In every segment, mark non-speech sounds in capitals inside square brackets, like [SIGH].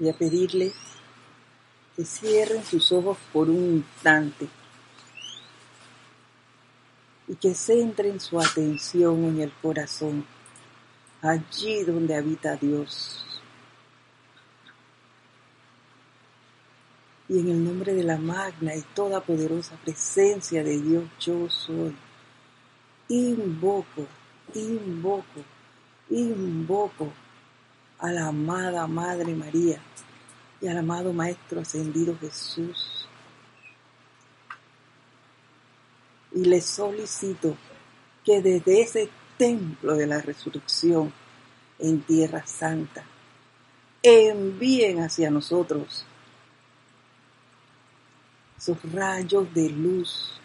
y a pedirle que cierren sus ojos por un instante y que centren su atención en el corazón, allí donde habita Dios. Y en el nombre de la magna y toda poderosa presencia de Dios yo soy, invoco, invoco, invoco a la amada Madre María y al amado Maestro Ascendido Jesús. Y les solicito que desde ese templo de la resurrección en Tierra Santa envíen hacia nosotros esos rayos de luz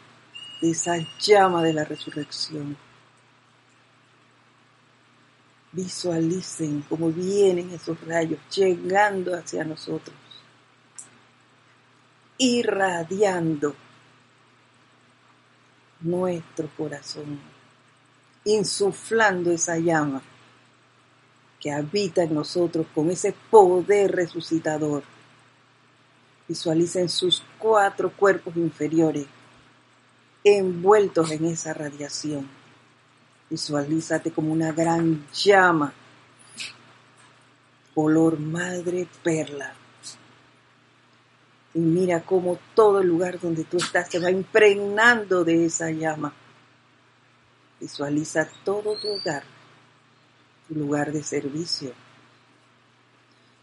de esa llama de la resurrección. Visualicen cómo vienen esos rayos llegando hacia nosotros, irradiando nuestro corazón, insuflando esa llama que habita en nosotros con ese poder resucitador. Visualicen sus cuatro cuerpos inferiores envueltos en esa radiación. Visualízate como una gran llama, color madre perla. Y mira cómo todo el lugar donde tú estás se va impregnando de esa llama. Visualiza todo tu hogar, tu lugar de servicio,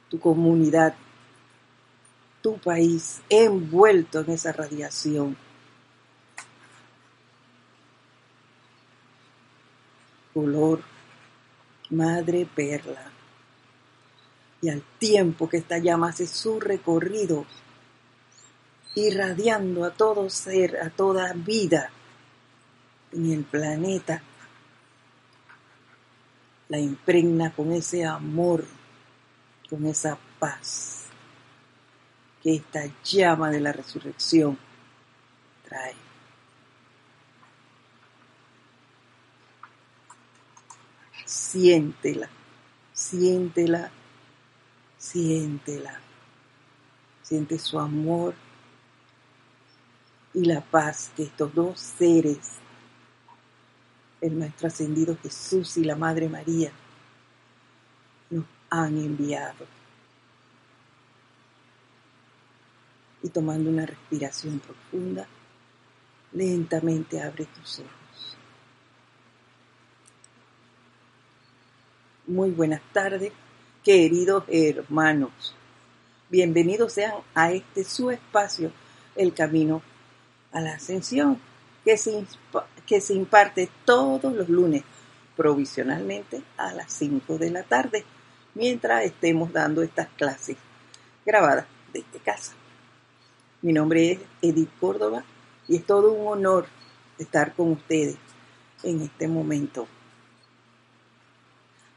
tu comunidad, tu país envuelto en esa radiación color madre perla. Y al tiempo que esta llama hace su recorrido, irradiando a todo ser, a toda vida en el planeta, la impregna con ese amor, con esa paz que esta llama de la resurrección trae. Siéntela, siéntela, siéntela. Siente su amor y la paz que estos dos seres, el Maestro Ascendido Jesús y la Madre María, nos han enviado. Y tomando una respiración profunda, lentamente abre tus ojos. Muy buenas tardes, queridos hermanos. Bienvenidos sean a este su espacio, el camino a la ascensión, que se, que se imparte todos los lunes, provisionalmente a las 5 de la tarde, mientras estemos dando estas clases grabadas desde casa. Mi nombre es Edith Córdoba y es todo un honor estar con ustedes en este momento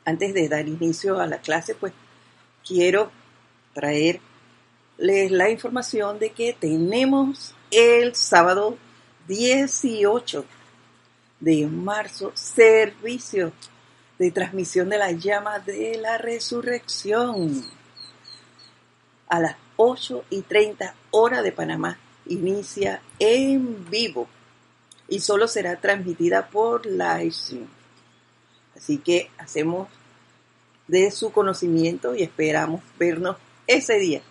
antes de dar inicio a la clase, pues quiero traerles la información de que tenemos el sábado 18 de marzo servicio de transmisión de la llama de la resurrección. A las 8 y 30 hora de Panamá inicia en vivo y solo será transmitida por livestream. Así que hacemos de su conocimiento y esperamos vernos ese día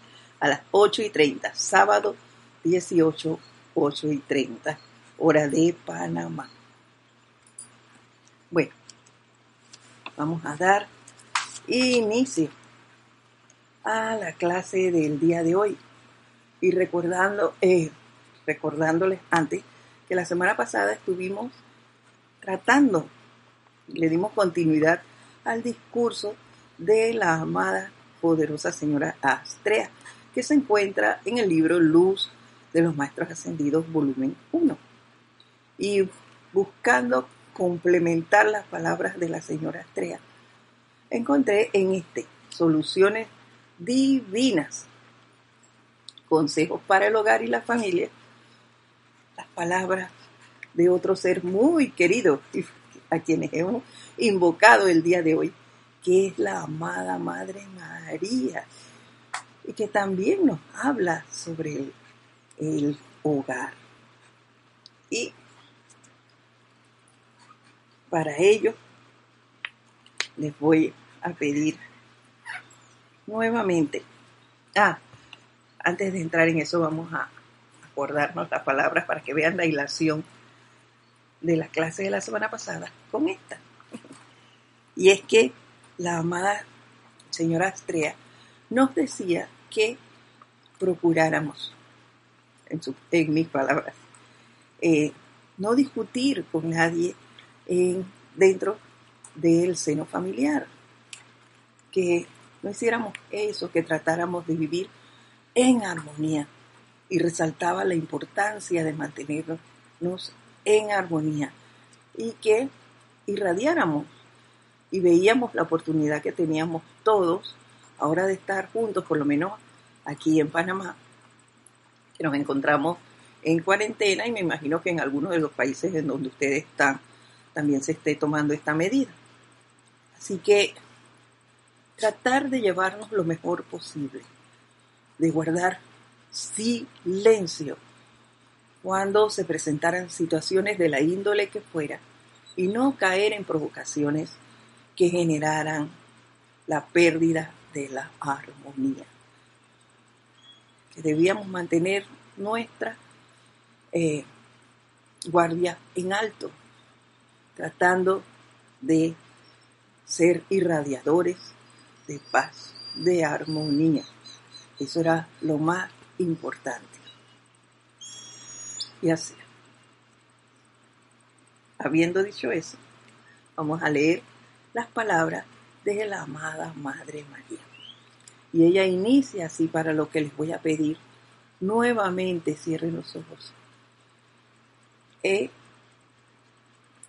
a las 8 y 30, sábado 18, 8 y 30, hora de Panamá. Bueno, vamos a dar inicio a la clase del día de hoy y recordando, eh, recordándoles antes que la semana pasada estuvimos tratando le dimos continuidad al discurso de la amada poderosa señora Astrea, que se encuentra en el libro Luz de los Maestros Ascendidos, volumen 1. Y buscando complementar las palabras de la señora Astrea, encontré en este soluciones divinas, consejos para el hogar y la familia, las palabras de otro ser muy querido y a quienes hemos invocado el día de hoy, que es la amada Madre María, y que también nos habla sobre el, el hogar. Y para ello les voy a pedir nuevamente. Ah, antes de entrar en eso vamos a acordarnos las palabras para que vean la hilación de la clase de la semana pasada con esta. [LAUGHS] Y es que la amada señora Astrea nos decía que procuráramos, en, mis palabras, eh, no discutir con nadie en, dentro del seno familiar, que no hiciéramos eso, que tratáramos de vivir en armonía y resaltaba la importancia de mantenernos en armonía y que irradiáramos y veíamos la oportunidad que teníamos todos ahora de estar juntos, por lo menos aquí en Panamá, que nos encontramos en cuarentena y me imagino que en algunos de los países en donde ustedes están también se esté tomando esta medida. Así que tratar de llevarnos lo mejor posible, de guardar silencio cuando se presentaran situaciones de la índole que fuera y no caer en provocaciones que generaran la pérdida de la armonía. Que debíamos mantener nuestra eh, guardia en alto, tratando de ser irradiadores de paz, de armonía. Eso era lo más importante. Y así. Habiendo dicho eso, vamos a leer las palabras de la amada Madre María. Y ella inicia así para lo que les voy a pedir. Nuevamente cierren los ojos. E,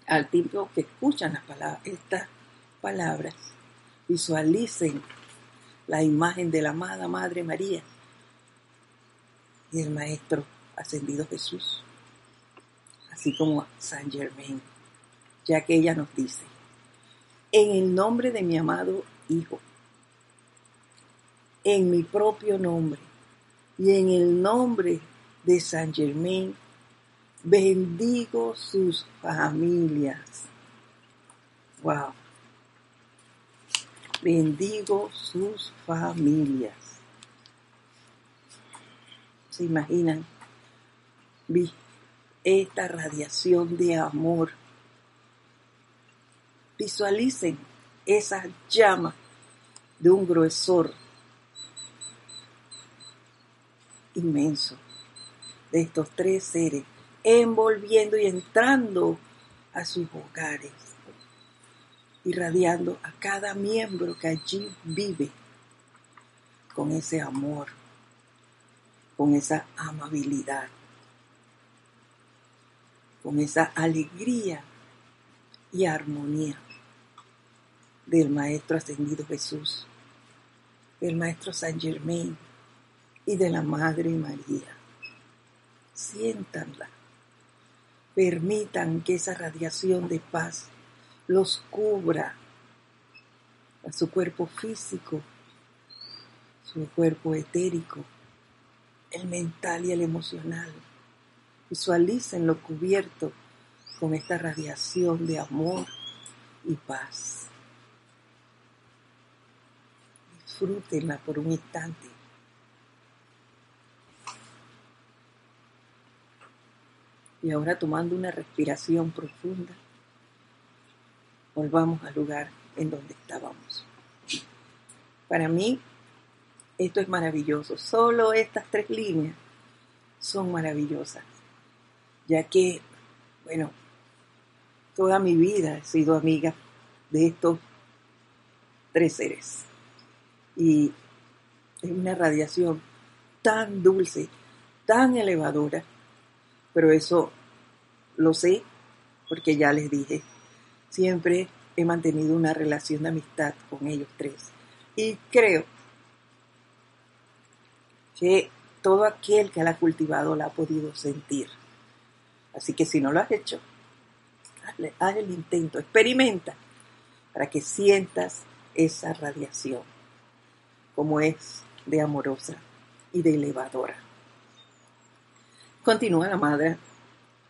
al tiempo que escuchan las palabras, estas palabras, visualicen la imagen de la amada Madre María y el Maestro ascendido Jesús, así como San Germain, ya que ella nos dice, en el nombre de mi amado Hijo, en mi propio nombre y en el nombre de San Germain, bendigo sus familias. Wow. Bendigo sus familias. ¿Se imaginan? Esta radiación de amor. Visualicen esa llama de un gruesor inmenso de estos tres seres envolviendo y entrando a sus hogares, irradiando a cada miembro que allí vive con ese amor con esa amabilidad, con esa alegría y armonía del Maestro Ascendido Jesús, del Maestro San Germain y de la Madre María. Siéntanla, permitan que esa radiación de paz los cubra a su cuerpo físico, su cuerpo etérico, el mental y el emocional. Lo cubierto con esta radiación de amor y paz. Disfrútenla por un instante. Y ahora tomando una respiración profunda, volvamos al lugar en donde estábamos. Para mí, esto es maravilloso. Solo estas tres líneas son maravillosas, ya que, bueno, toda mi vida he sido amiga de estos tres seres. Y es una radiación tan dulce, tan elevadora, pero eso lo sé porque ya les dije, siempre he mantenido una relación de amistad con ellos tres. Y creo que todo aquel que la ha cultivado la ha podido sentir. Así que si no lo has hecho, haz el intento, experimenta para que sientas esa radiación, como es de amorosa y de elevadora. Continúa la madre,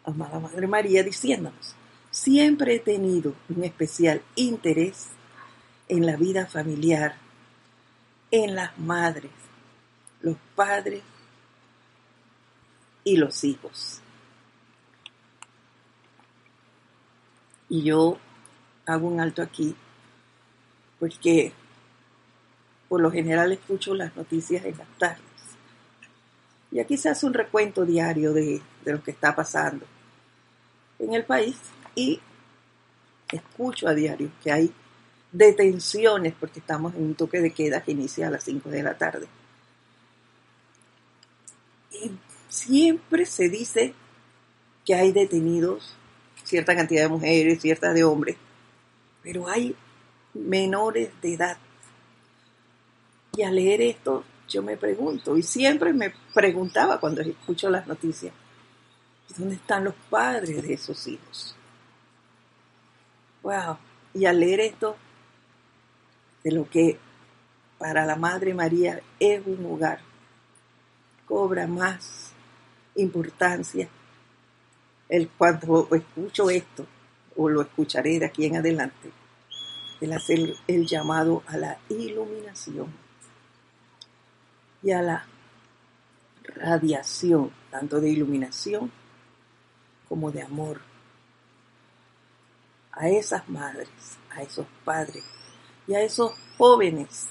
amada Madre María, diciéndonos, siempre he tenido un especial interés en la vida familiar, en las madres, los padres y los hijos. Y yo hago un alto aquí porque por lo general escucho las noticias en las tardes. Y aquí se hace un recuento diario de, de lo que está pasando en el país y escucho a diario que hay detenciones porque estamos en un toque de queda que inicia a las 5 de la tarde. Y siempre se dice que hay detenidos cierta cantidad de mujeres, cierta de hombres, pero hay menores de edad. Y al leer esto, yo me pregunto, y siempre me preguntaba cuando escucho las noticias, ¿dónde están los padres de esos hijos? Wow. Y al leer esto, de lo que para la Madre María es un hogar, cobra más importancia el cuando escucho esto, o lo escucharé de aquí en adelante, el hacer el llamado a la iluminación y a la radiación, tanto de iluminación como de amor, a esas madres, a esos padres y a esos jóvenes,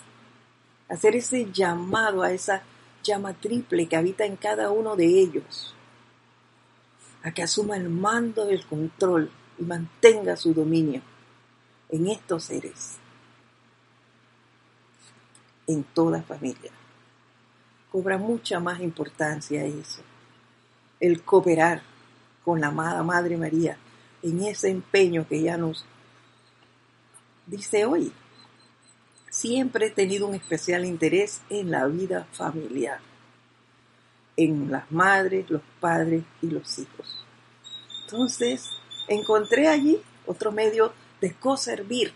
hacer ese llamado a esa llama triple que habita en cada uno de ellos a que asuma el mando del control y mantenga su dominio en estos seres, en toda familia. Cobra mucha más importancia eso, el cooperar con la amada Madre María en ese empeño que ella nos dice hoy. Siempre he tenido un especial interés en la vida familiar en las madres, los padres y los hijos. Entonces, encontré allí otro medio de co-servir,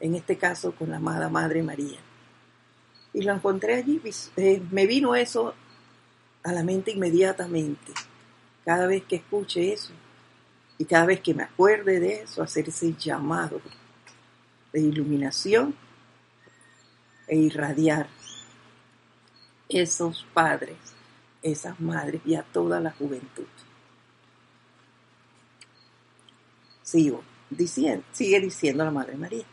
en este caso con la amada Madre María. Y lo encontré allí, eh, me vino eso a la mente inmediatamente, cada vez que escuche eso y cada vez que me acuerde de eso, hacer ese llamado de iluminación e irradiar esos padres, esas madres y a toda la juventud. Sigo diciendo, sigue diciendo la Madre María.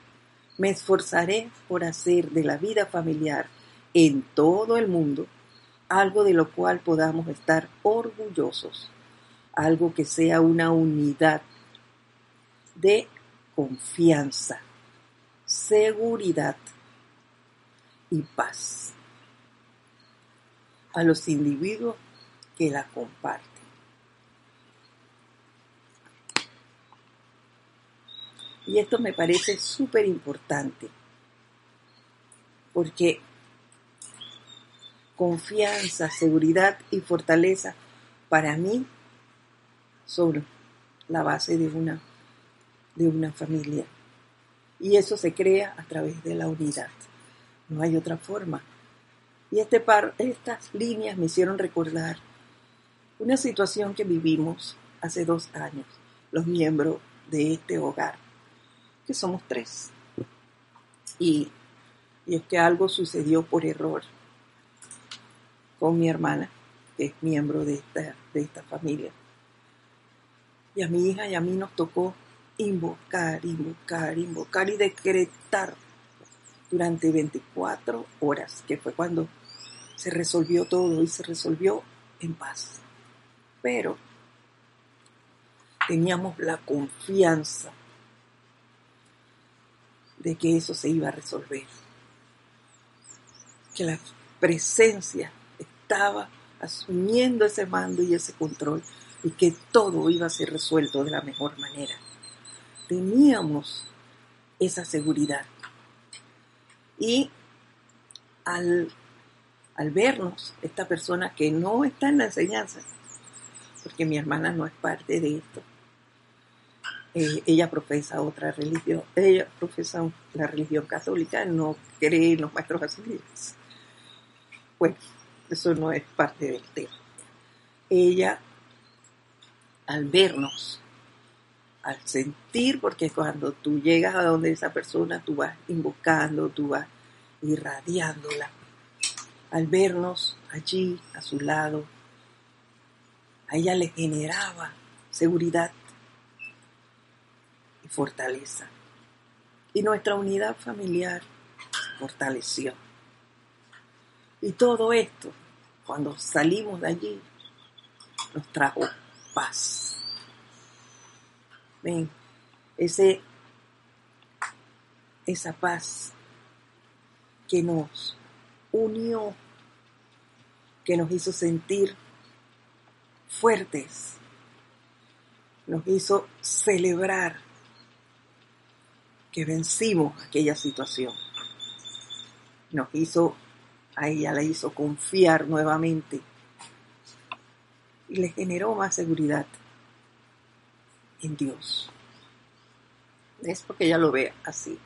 Me esforzaré por hacer de la vida familiar en todo el mundo algo de lo cual podamos estar orgullosos, algo que sea una unidad de confianza, seguridad y paz a los individuos que la comparten. Y esto me parece súper importante, porque confianza, seguridad y fortaleza para mí son la base de una, de una familia. Y eso se crea a través de la unidad. No hay otra forma. Y este par, estas líneas me hicieron recordar una situación que vivimos hace dos años, los miembros de este hogar, que somos tres. Y, y es que algo sucedió por error con mi hermana, que es miembro de esta, de esta familia. Y a mi hija y a mí nos tocó invocar, invocar, invocar y decretar durante 24 horas, que fue cuando se resolvió todo y se resolvió en paz. Pero teníamos la confianza de que eso se iba a resolver, que la presencia estaba asumiendo ese mando y ese control y que todo iba a ser resuelto de la mejor manera. Teníamos esa seguridad. Y al, vernos, esta persona que no está en la enseñanza, porque mi hermana no es parte de esto, eh, ella profesa otra religión, ella profesa la religión católica, no cree en los maestros ascendidos. bueno, eso no es parte del tema. Ella, al vernos, al sentir, porque cuando tú llegas a donde esa persona, tú vas invocando, tú vas irradiándola, al vernos allí a su lado, a ella le generaba seguridad y fortaleza. Y nuestra unidad familiar fortaleció. Y todo esto, cuando salimos de allí, nos trajo paz. Ven, ese, esa paz que nos unió, que nos hizo sentir fuertes, nos hizo celebrar que vencimos aquella situación. Nos hizo, a ella la hizo confiar nuevamente y le generó más seguridad en Dios. Es porque ella lo ve así.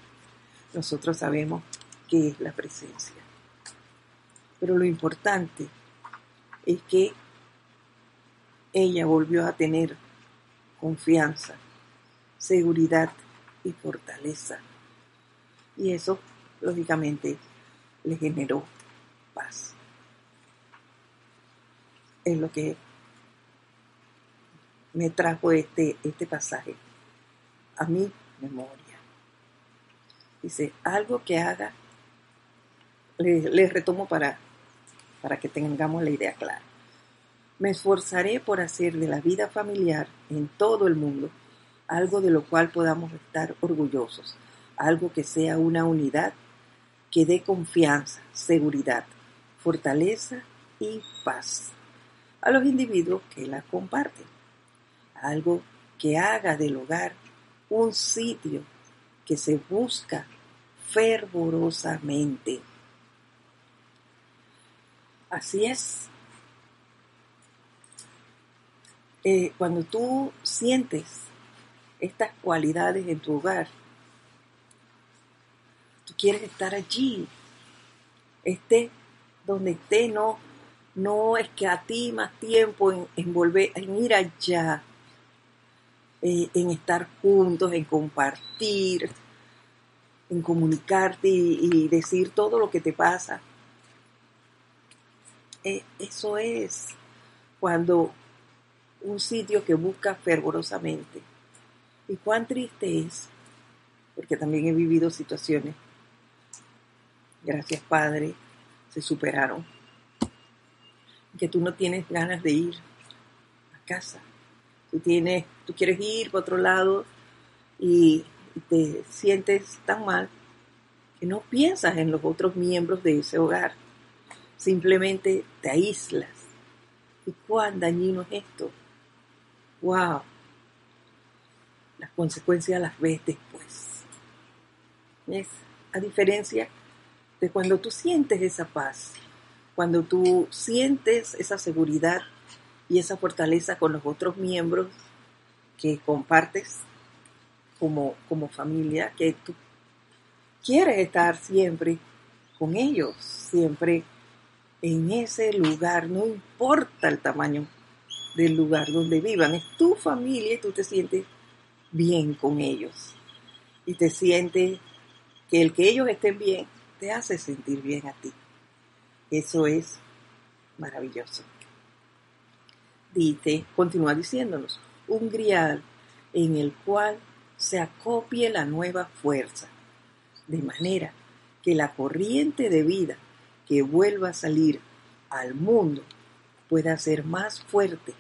Nosotros sabemos que es la presencia. Pero lo importante es que ella volvió a tener confianza, seguridad y fortaleza. Y eso, lógicamente, le generó paz. Es lo que me trajo este, este pasaje a mi memoria. Dice, algo que haga, le, retomo para, para que tengamos la idea clara. Me esforzaré por hacer de la vida familiar en todo el mundo algo de lo cual podamos estar orgullosos, algo que sea una unidad que dé confianza, seguridad, fortaleza y paz a los individuos que la comparten algo que haga del hogar un sitio que se busca fervorosamente. Así es. Eh, cuando tú sientes estas cualidades en tu hogar, tú quieres estar allí, esté donde esté, no, no es que a ti más tiempo en volver, en ir allá, eh, en estar juntos, en compartir, en comunicarte y, decir todo lo que te pasa. Eh, eso es cuando un sitio que busca fervorosamente. Y cuán triste es, porque también he vivido situaciones, gracias Padre, se superaron, que tú no tienes ganas de ir a casa tú tienes, tú quieres ir para otro lado y te sientes tan mal que no piensas en los otros miembros de ese hogar. Simplemente te aíslas. ¿Y cuán dañino es esto? ¡Wow! Las consecuencias las ves después. ¿Ves? A diferencia de cuando tú sientes esa paz, cuando tú sientes esa seguridad y esa fortaleza con los otros miembros que compartes como, como familia, que tú quieres estar siempre con ellos, siempre en ese lugar, no importa el tamaño del lugar donde vivan, es tu familia y tú te sientes bien con ellos. Y te sientes que el que ellos estén bien te hace sentir bien a ti. Eso es maravilloso continúa diciéndonos, un grial en el cual se acopie la nueva fuerza, de manera que la corriente de vida que vuelva a salir al mundo pueda ser más fuerte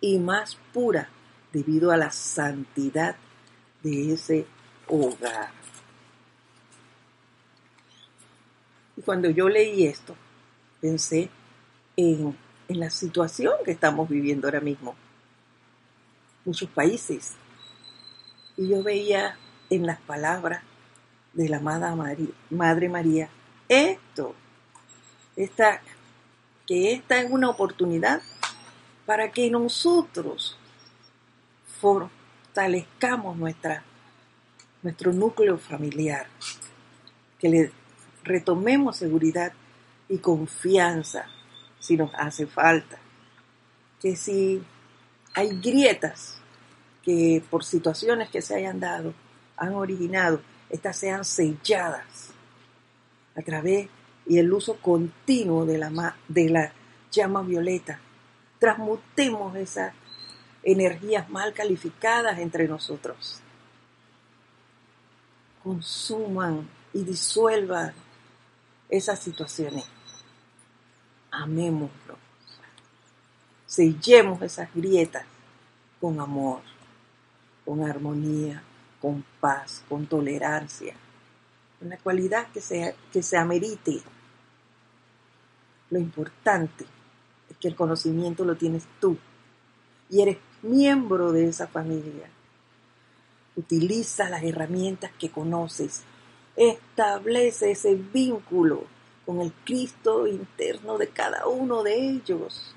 y más pura debido a la santidad de ese hogar. Y cuando yo leí esto, pensé en en la situación que estamos viviendo ahora mismo. Muchos países. Y yo veía en las palabras de la Madre María esto, esta, que esta es una oportunidad para que nosotros fortalezcamos nuestra, nuestro núcleo familiar, que le retomemos seguridad y confianza si nos hace falta. Que si hay grietas que por situaciones que se hayan dado han originado, estas sean selladas a través y el uso continuo de la, de la llama violeta. Transmutemos esas energías mal calificadas entre nosotros. Consuman y disuelvan esas situaciones. Amémoslo. Sellemos esas grietas con amor, con armonía, con paz, con tolerancia, una cualidad que que se amerite. Lo importante es que el conocimiento lo tienes tú y eres miembro de esa familia. Utiliza las herramientas que conoces. Establece ese vínculo con el Cristo interno de cada uno de ellos.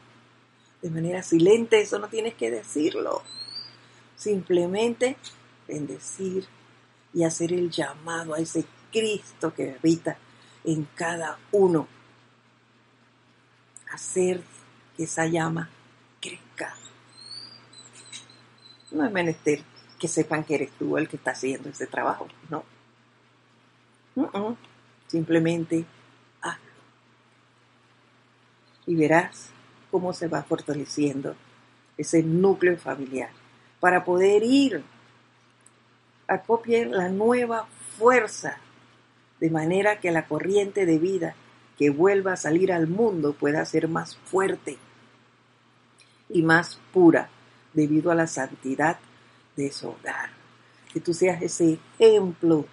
De manera silente, eso no tienes que decirlo. Simplemente bendecir y hacer el llamado a ese Cristo que habita en cada uno. Hacer que esa llama crezca. No es menester que sepan que eres tú el que está haciendo ese trabajo, no. Simplemente. Y verás cómo se va fortaleciendo ese núcleo familiar para poder ir a copiar la nueva fuerza de manera que la corriente de vida que vuelva a salir al mundo pueda ser más fuerte y más pura debido a la santidad de su hogar. Que tú seas ese ejemplo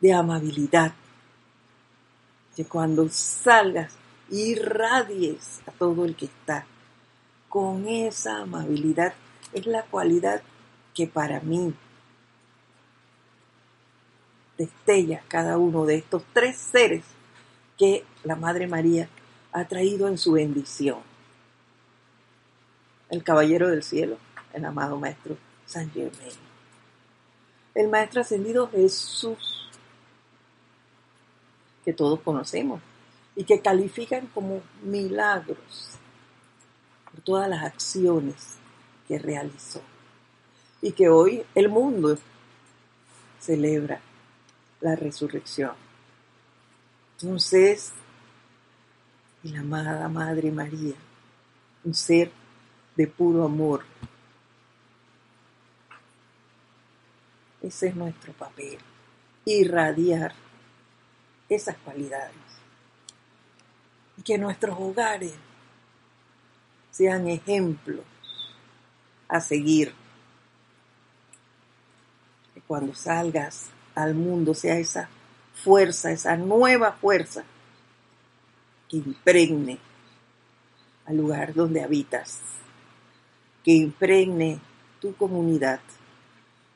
de amabilidad. Que cuando salgas irradies a todo el que está con esa amabilidad. Es la cualidad que para mí destella cada uno de estos tres seres que la Madre María ha traído en su bendición. El Caballero del Cielo, el amado Maestro San Germain. El Maestro Ascendido Jesús, que todos conocemos y que califican como milagros por todas las acciones que realizó y que hoy el mundo celebra la resurrección. Entonces, la amada Madre María, un ser de puro amor. Ese es nuestro papel, irradiar esas cualidades. Y que nuestros hogares sean ejemplos a seguir. Que cuando salgas al mundo sea esa fuerza, esa nueva fuerza que impregne al lugar donde habitas, que impregne tu comunidad,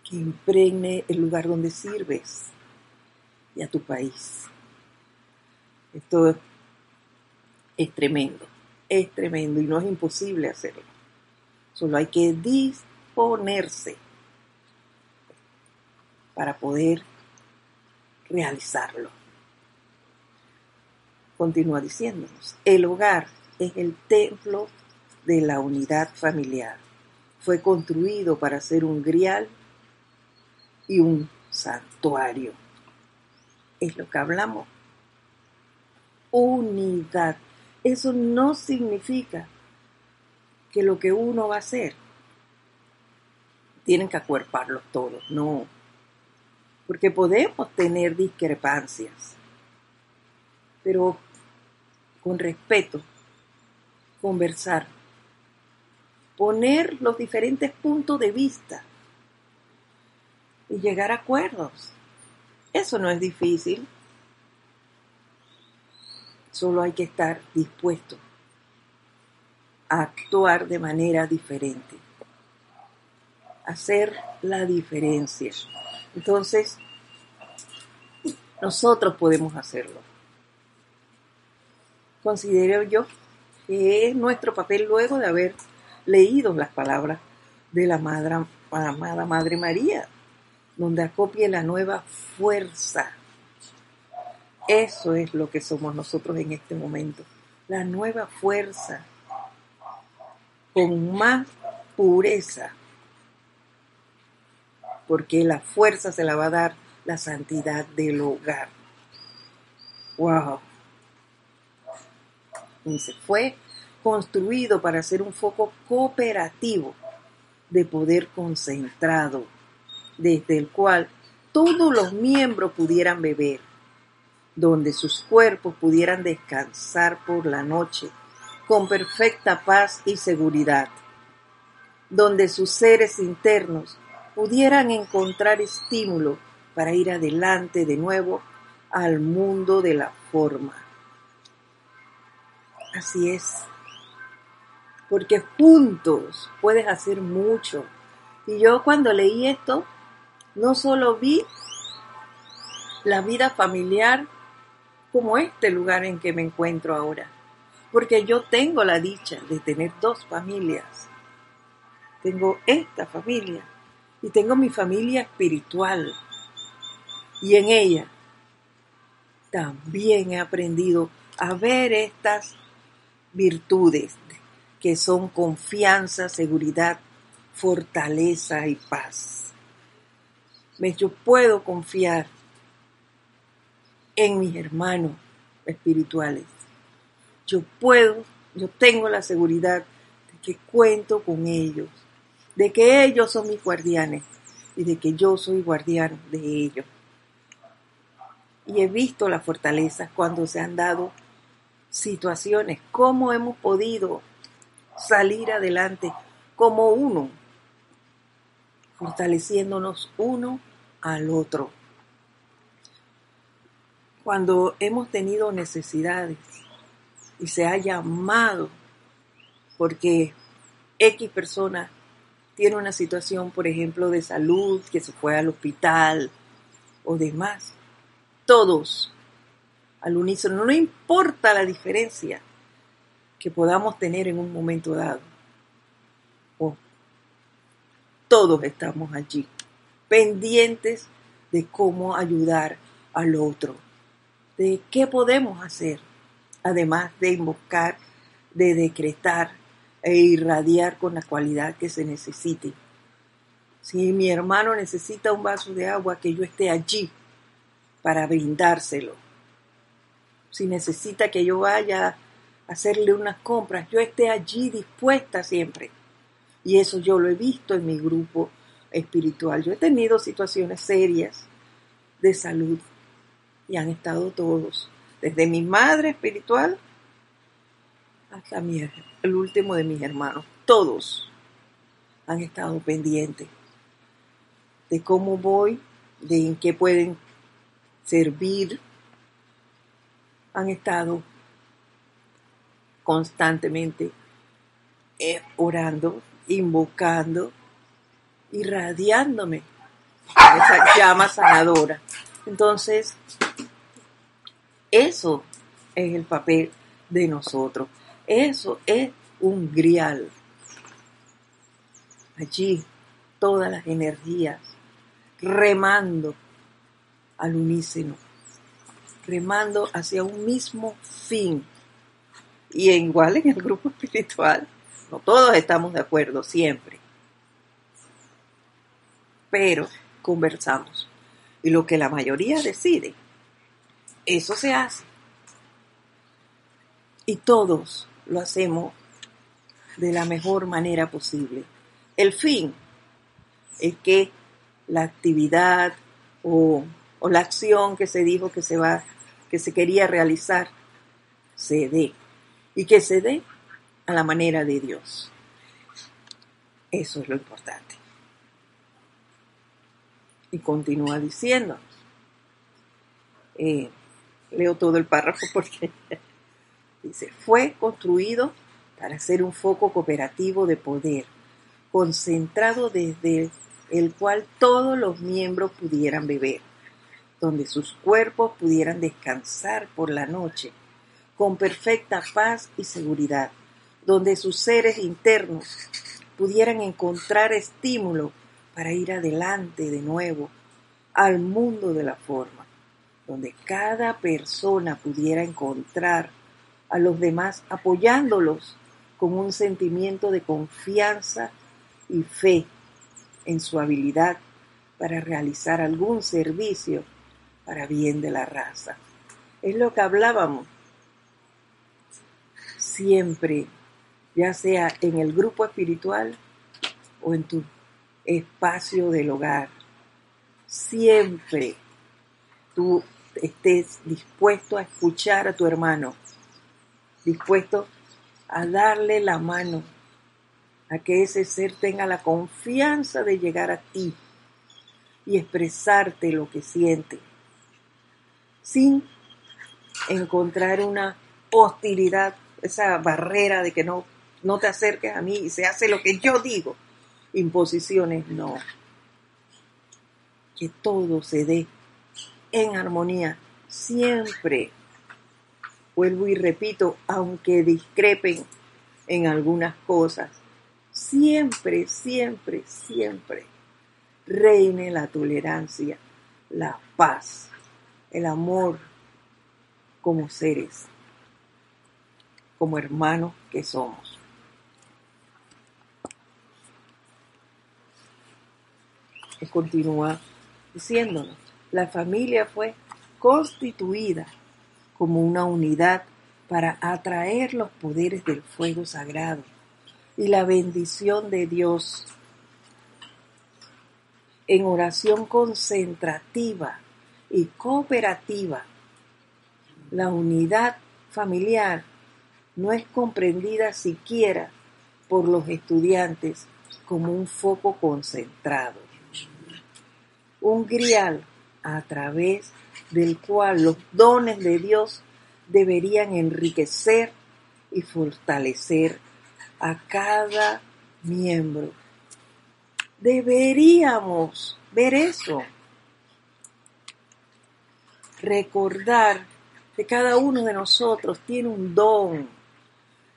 que impregne el lugar donde sirves y a tu país. Esto es tremendo, es tremendo y no es imposible hacerlo. Solo hay que disponerse para poder realizarlo. Continúa diciéndonos, el hogar es el templo de la unidad familiar. Fue construido para ser un grial y un santuario. Es lo que hablamos. Unidad. Eso no significa que lo que uno va a hacer tienen que acuerparlo todos, no porque podemos tener discrepancias, pero con respeto, conversar, poner los diferentes puntos de vista y llegar a acuerdos. Eso no es difícil, solo hay que estar dispuesto a actuar de manera diferente, hacer la diferencia. Entonces, nosotros podemos hacerlo. Considero yo que es nuestro papel luego de haber leído las palabras de la amada Madre María, donde acopie la nueva fuerza Eso es lo que somos nosotros en este momento. La nueva fuerza con más pureza. Porque la fuerza se la va a dar la santidad del hogar. ¡Wow! Y se fue construido para ser un foco cooperativo de poder concentrado, desde el cual todos los miembros pudieran beber, donde sus cuerpos pudieran descansar por la noche con perfecta paz y seguridad, donde sus seres internos pudieran encontrar estímulo para ir adelante de nuevo al mundo de la forma. Así es, porque juntos puedes hacer mucho. Y yo cuando leí esto, no solo vi la vida familiar como este lugar en que me encuentro ahora, porque yo tengo la dicha de tener dos familias. Tengo esta familia y tengo mi familia espiritual. Y en ella también he aprendido a ver estas virtudes que son confianza, seguridad, fortaleza y paz. Yo puedo confiar en mis hermanos espirituales. Yo puedo, yo tengo la seguridad de que cuento con ellos, de que ellos son mis guardianes y de que yo soy guardián de ellos. Y he visto la fortaleza cuando se han dado situaciones, cómo hemos podido salir adelante como uno, fortaleciéndonos uno al otro. Cuando hemos tenido necesidades y se ha llamado porque X persona tiene una situación, por ejemplo, de salud, que se fue al hospital o demás, todos al unísono, no importa la diferencia, que podamos tener en un momento dado. Todos estamos allí, pendientes de cómo ayudar al otro, de qué podemos hacer, además de invocar, de decretar e irradiar con la cualidad que se necesite. Si mi hermano necesita un vaso de agua, que yo esté allí para brindárselo. Si necesita que yo vaya hacerle unas compras, yo esté allí dispuesta siempre. Y eso yo lo he visto en mi grupo espiritual. Yo he tenido situaciones serias de salud y han estado todos, desde mi madre espiritual hasta mi, el último de mis hermanos, todos han estado pendientes de cómo voy, de en qué pueden servir, han estado constantemente eh, orando, invocando, irradiándome esa llama sanadora. Entonces, eso es el papel de nosotros. Eso es un grial. Allí todas las energías remando al unísono, remando hacia un mismo fin y igual en el grupo [LAUGHS] espiritual, no todos estamos de acuerdo siempre. Pero conversamos. Y lo que la mayoría decide, eso se hace. Y todos lo hacemos de la mejor manera posible. El fin es que la actividad o, o la acción que se dijo que se va, que se quería realizar, se dé y que se dé a la manera de Dios. Eso es lo importante. Y continúa diciendo, eh, leo todo el párrafo [LAUGHS] porque dice, fue construido para ser un foco cooperativo de poder, concentrado desde el cual todos los miembros pudieran beber, donde sus cuerpos pudieran descansar por la noche con perfecta paz y seguridad, donde sus seres internos pudieran encontrar estímulo para ir adelante de nuevo al mundo de la forma, donde cada persona pudiera encontrar a los demás apoyándolos con un sentimiento de confianza y fe en su habilidad para realizar algún servicio para bien de la raza. Es lo que hablábamos siempre, ya sea en el grupo espiritual o en tu espacio del hogar. Siempre tú estés dispuesto a escuchar a tu hermano, dispuesto a darle la mano, a que ese ser tenga la confianza de llegar a ti y expresarte lo que siente, sin encontrar una hostilidad, esa barrera de que no, no te acerques a mí y se hace lo que yo digo. Imposiciones, no. Que todo se dé en armonía, siempre. Vuelvo y repito, aunque discrepen en algunas cosas, siempre, siempre, siempre reine la tolerancia, la paz, el amor como seres, como hermanos que somos. Continúa diciéndonos, la familia fue constituida como una unidad para atraer los poderes del fuego sagrado y la bendición de Dios en oración concentrativa y cooperativa. La unidad familiar no es comprendida siquiera por los estudiantes como un foco concentrado. Un grial a través del cual los dones de Dios deberían enriquecer y fortalecer a cada miembro. Deberíamos ver eso. Recordar que cada uno de nosotros tiene un don.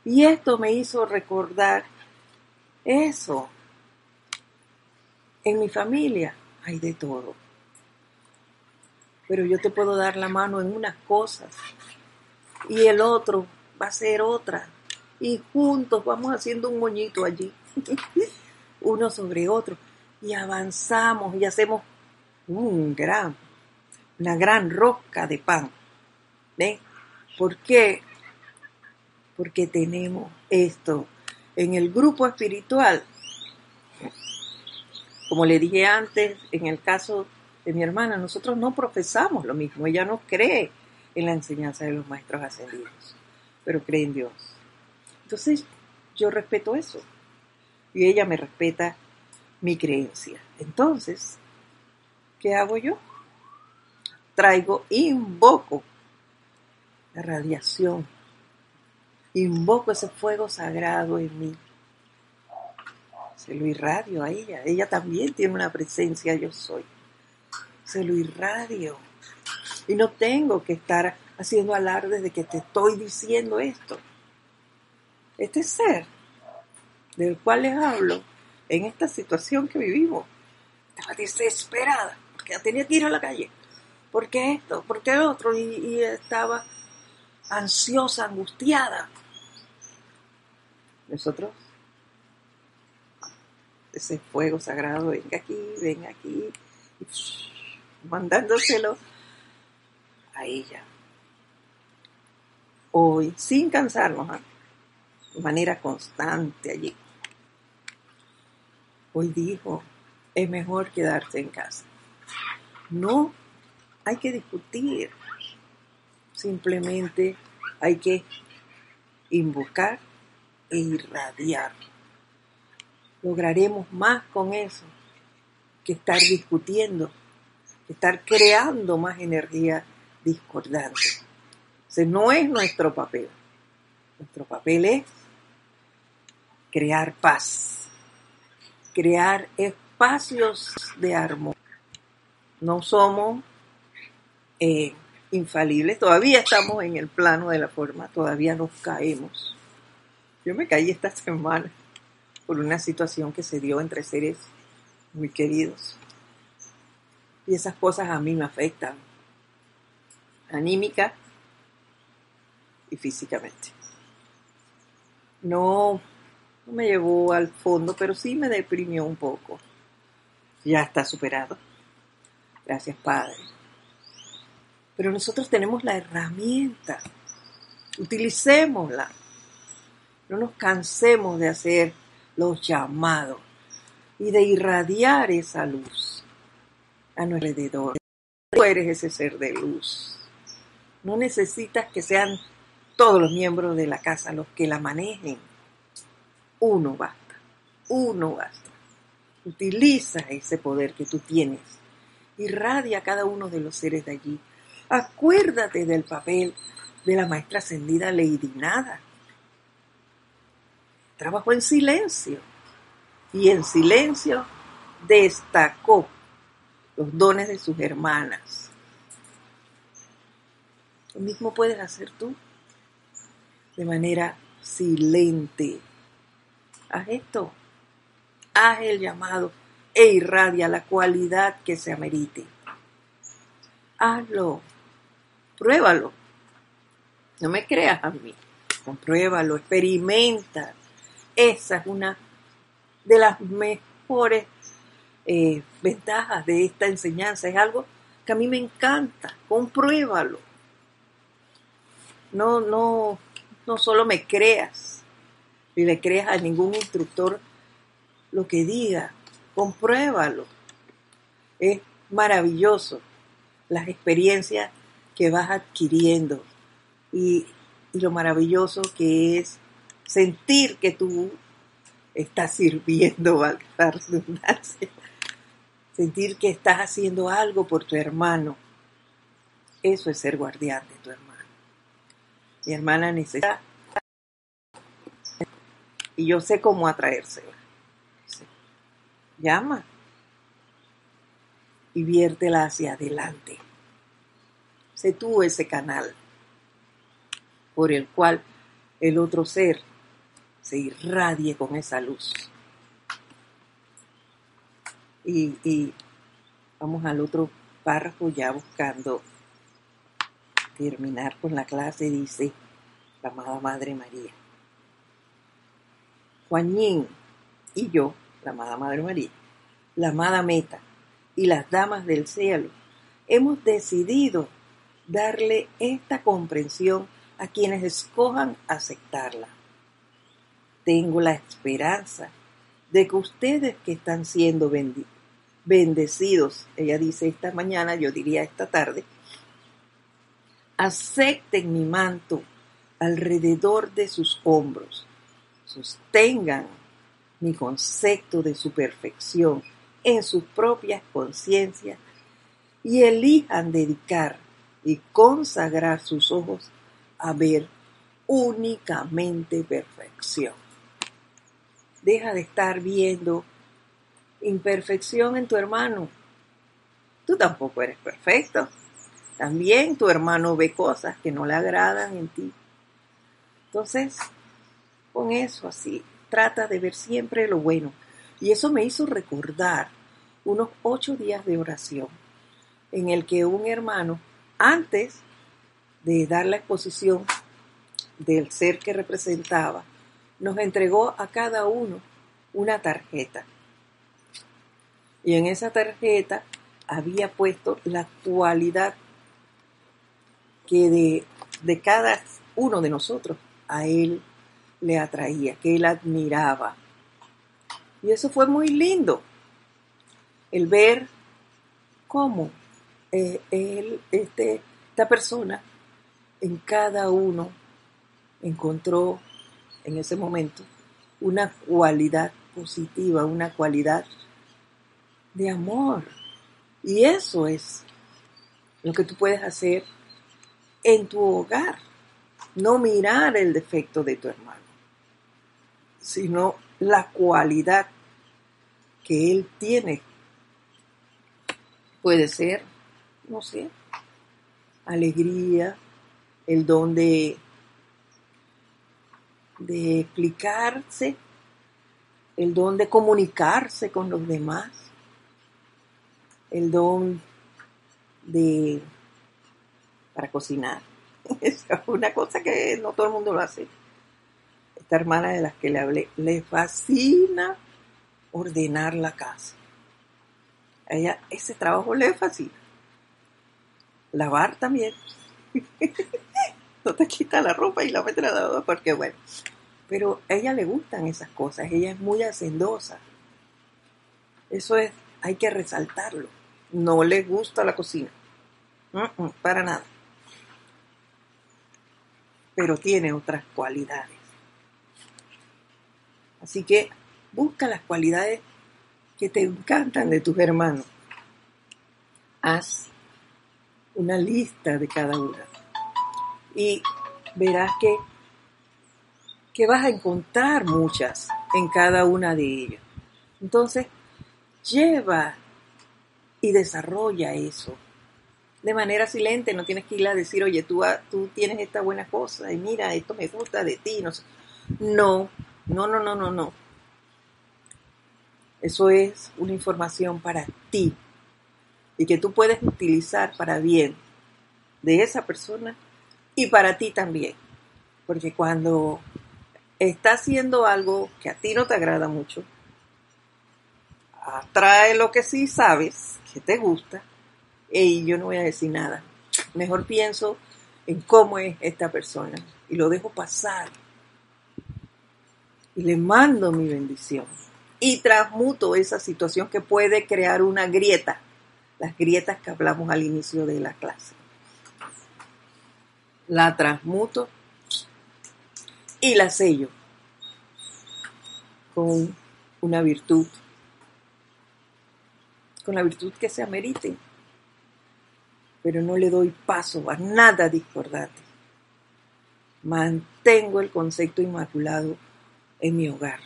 Y esto me hizo recordar eso. En mi familia hay de todo pero yo te puedo dar la mano en unas cosas y el otro va a ser otra. Y juntos vamos haciendo un moñito allí, [LAUGHS] uno sobre otro, y avanzamos y hacemos un gran, una gran rosca de pan. ¿Ven? ¿Por qué? Porque tenemos esto en el grupo espiritual. Como le dije antes, en el caso de mi hermana, nosotros no profesamos lo mismo, ella no cree en la enseñanza de los maestros ascendidos, pero cree en Dios. Entonces, yo respeto eso y ella me respeta mi creencia. Entonces, ¿qué hago yo? Traigo, invoco la radiación, invoco ese fuego sagrado en mí. Se lo irradio a ella. Ella también tiene una presencia, yo soy se lo irradio. Y no tengo que estar haciendo alarde de que te estoy diciendo esto. Este ser del cual les hablo en esta situación que vivimos estaba desesperada porque tenía que ir a la calle. ¿Por qué esto? ¿Por qué otro? Y, y estaba ansiosa, angustiada. Nosotros, ese fuego sagrado, venga aquí, venga aquí. Mandándoselo a ella. Hoy, sin cansarnos, ¿ah? de manera constante allí. Hoy dijo, es mejor quedarse en casa. No hay que discutir, simplemente hay que invocar e irradiar. Lograremos más con eso que estar discutiendo estar creando más energía discordante. Ese no es nuestro papel. Nuestro papel es crear paz, crear espacios de armonía. No somos eh, infalibles, todavía estamos en el plano de la forma, todavía nos caemos. Yo me caí esta [LAUGHS] semana por una situación que se dio entre seres muy queridos. Y esas cosas a mí me afectan. anímica y físicamente. No, no me llevó al fondo, pero sí me deprimió un poco. Ya está superado. Gracias, Padre. Pero nosotros tenemos la herramienta. Utilicémosla. No nos cansemos de hacer los llamados y de irradiar esa luz a nuestro alrededor. Tú eres ese ser de luz. No necesitas que sean todos los miembros de la casa los que la manejen. Uno basta, uno basta. Utiliza ese poder que tú tienes. Irradia a cada uno de los seres de allí. Acuérdate del papel de la maestra ascendida Lady Nada. Trabajó en silencio y en silencio destacó los dones de sus hermanas. Lo mismo puedes hacer tú de manera silente. Haz esto, haz el llamado e irradia la cualidad que se amerite. Hazlo, pruébalo. No me creas a mí, compruébalo, experimenta. Esa es una de las mejores eh, ventajas de esta enseñanza. Es algo que a mí me encanta. Compruébalo. No, no, no solo me creas y le creas a ningún instructor lo que diga. Compruébalo. Es maravilloso las experiencias que vas adquiriendo y lo maravilloso que es sentir que tú estás sirviendo, valga. Sentir que estás haciendo algo por tu hermano. Eso es ser guardián de tu hermano. Mi hermana necesita y yo sé cómo atraérsela. Llama y viértela hacia adelante. Sé tú ese canal por el cual el otro ser se irradie con esa luz. Y, vamos al otro párrafo ya buscando terminar con la clase, dice la amada Madre María. Juanín y yo, la amada Madre María, la amada Meta y las damas del cielo, hemos decidido darle esta comprensión a quienes escojan aceptarla tengo la esperanza de que ustedes que están siendo bendecidos, ella dice esta mañana, yo diría esta tarde, acepten mi manto alrededor de sus hombros, sostengan mi concepto de su perfección en sus propias conciencias y elijan dedicar y consagrar sus ojos a ver únicamente perfección. Deja de estar viendo imperfección en tu hermano. Tú tampoco eres perfecto. También tu hermano ve cosas que no le agradan en ti. Entonces, con eso así, trata de ver siempre lo bueno. Y eso me hizo recordar unos ocho días de oración en el que un hermano, antes de dar la exposición del ser que representaba, nos entregó a cada uno una tarjeta. Y en esa tarjeta había puesto la cualidad que de, de cada uno de nosotros a él le atraía, que él admiraba. Y eso fue muy lindo, el ver cómo eh, él, este, esta persona en cada uno encontró en ese momento una cualidad positiva, una cualidad de amor. Y eso es lo que tú puedes hacer en tu hogar. No mirar el defecto de tu hermano, sino la cualidad que él tiene. Puede ser, no sé, alegría, el don de de explicarse, el don de comunicarse con los demás, el don de para cocinar. [LAUGHS] Es una cosa que no todo el mundo lo hace. Esta hermana de las que le hablé, le fascina ordenar la casa. A ella ese trabajo le fascina. Lavar también. [LAUGHS] no te quita la ropa y la mete a la porque bueno. Pero a ella le gustan esas cosas. Ella es muy hacendosa. Eso es, hay que resaltarlo. No le gusta la cocina. para nada. Pero tiene otras cualidades. Así que busca las cualidades que te encantan de tus hermanos. Haz una lista de cada una. Y verás que, que vas a encontrar muchas en cada una de ellas. Entonces, lleva y desarrolla eso. De manera silente, no tienes que ir a decir, oye, tú, tú tienes esta buena cosa y mira, esto me gusta de ti. No, no, no, no, no, no. Eso es una información para ti y que tú puedes utilizar para bien de esa persona y para ti también. Porque cuando estás haciendo algo que a ti no te agrada mucho, atrae lo que sí sabes, que te gusta, y yo no voy a decir nada. Mejor pienso en cómo es esta persona y lo dejo pasar. Y le mando mi bendición. Y transmuto esa situación que puede crear una grieta. Las grietas que hablamos al inicio de la clase. La transmuto y la sello con una virtud con la virtud que se amerite, pero no le doy paso a nada discordante. Mantengo el concepto inmaculado en mi hogar.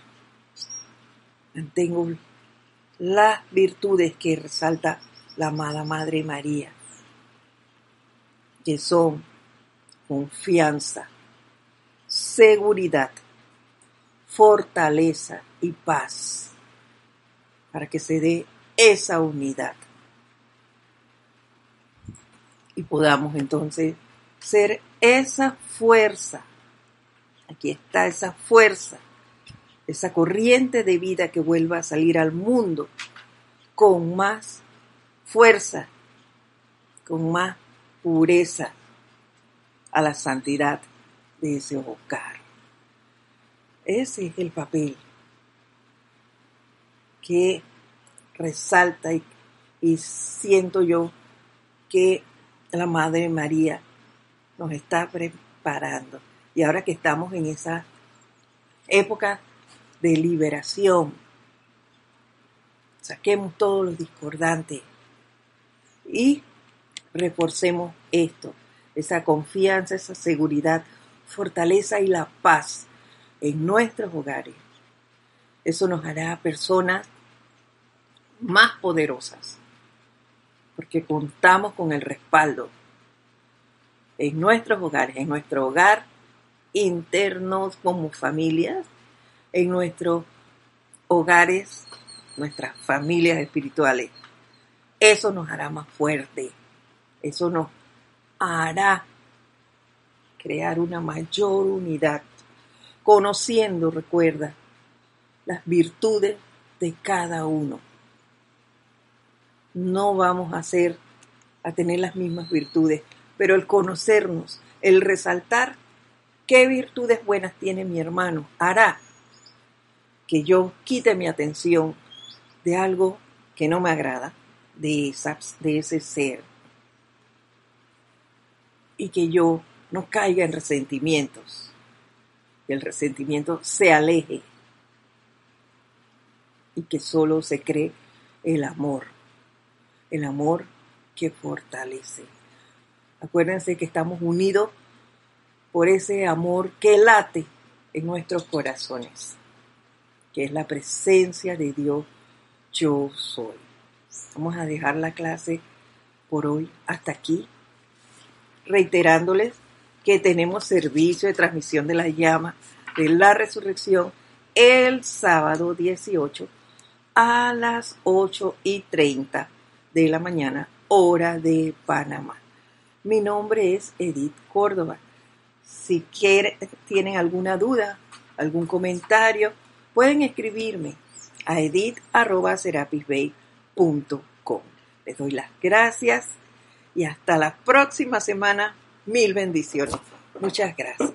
Mantengo las virtudes que resalta la amada Madre María, que son confianza, seguridad, fortaleza y paz, para que se dé esa unidad. Y podamos entonces ser esa fuerza. Aquí está esa fuerza, esa corriente de vida que vuelva a salir al mundo con más fuerza, con más pureza a la santidad de ese hogar. Ese es el papel que resalta y, siento yo que la Madre María nos está preparando. Y ahora que estamos en esa época de liberación, saquemos todos los discordantes y reforcemos esto, esa confianza, esa seguridad, fortaleza y la paz en nuestros hogares. Eso nos hará personas más poderosas, porque contamos con el respaldo en nuestros hogares, en nuestro hogar internos como familias, en nuestros hogares, nuestras familias espirituales. Eso nos hará más fuerte, eso nos hará crear una mayor unidad, conociendo, recuerda, las virtudes de cada uno. No vamos a ser, a tener las mismas virtudes, pero el conocernos, el resaltar qué virtudes buenas tiene mi hermano, hará que yo quite mi atención de algo que no me agrada, de, de ese ser, y que yo no caiga en resentimientos, que el resentimiento se aleje y que solo se cree el amor el amor que fortalece. Acuérdense que estamos unidos por ese amor que late en nuestros corazones, que es la presencia de Dios yo soy. Vamos a dejar la clase por hoy hasta aquí, reiterándoles que tenemos servicio de transmisión de la llama de la resurrección el sábado 18 a las 8 y 30 de la mañana, hora de Panamá. Mi nombre es Edith Córdoba. Si tienen alguna duda, algún comentario, pueden escribirme a edith.serapisbay.com. Les doy las gracias y hasta la próxima semana. Mil bendiciones. Muchas gracias.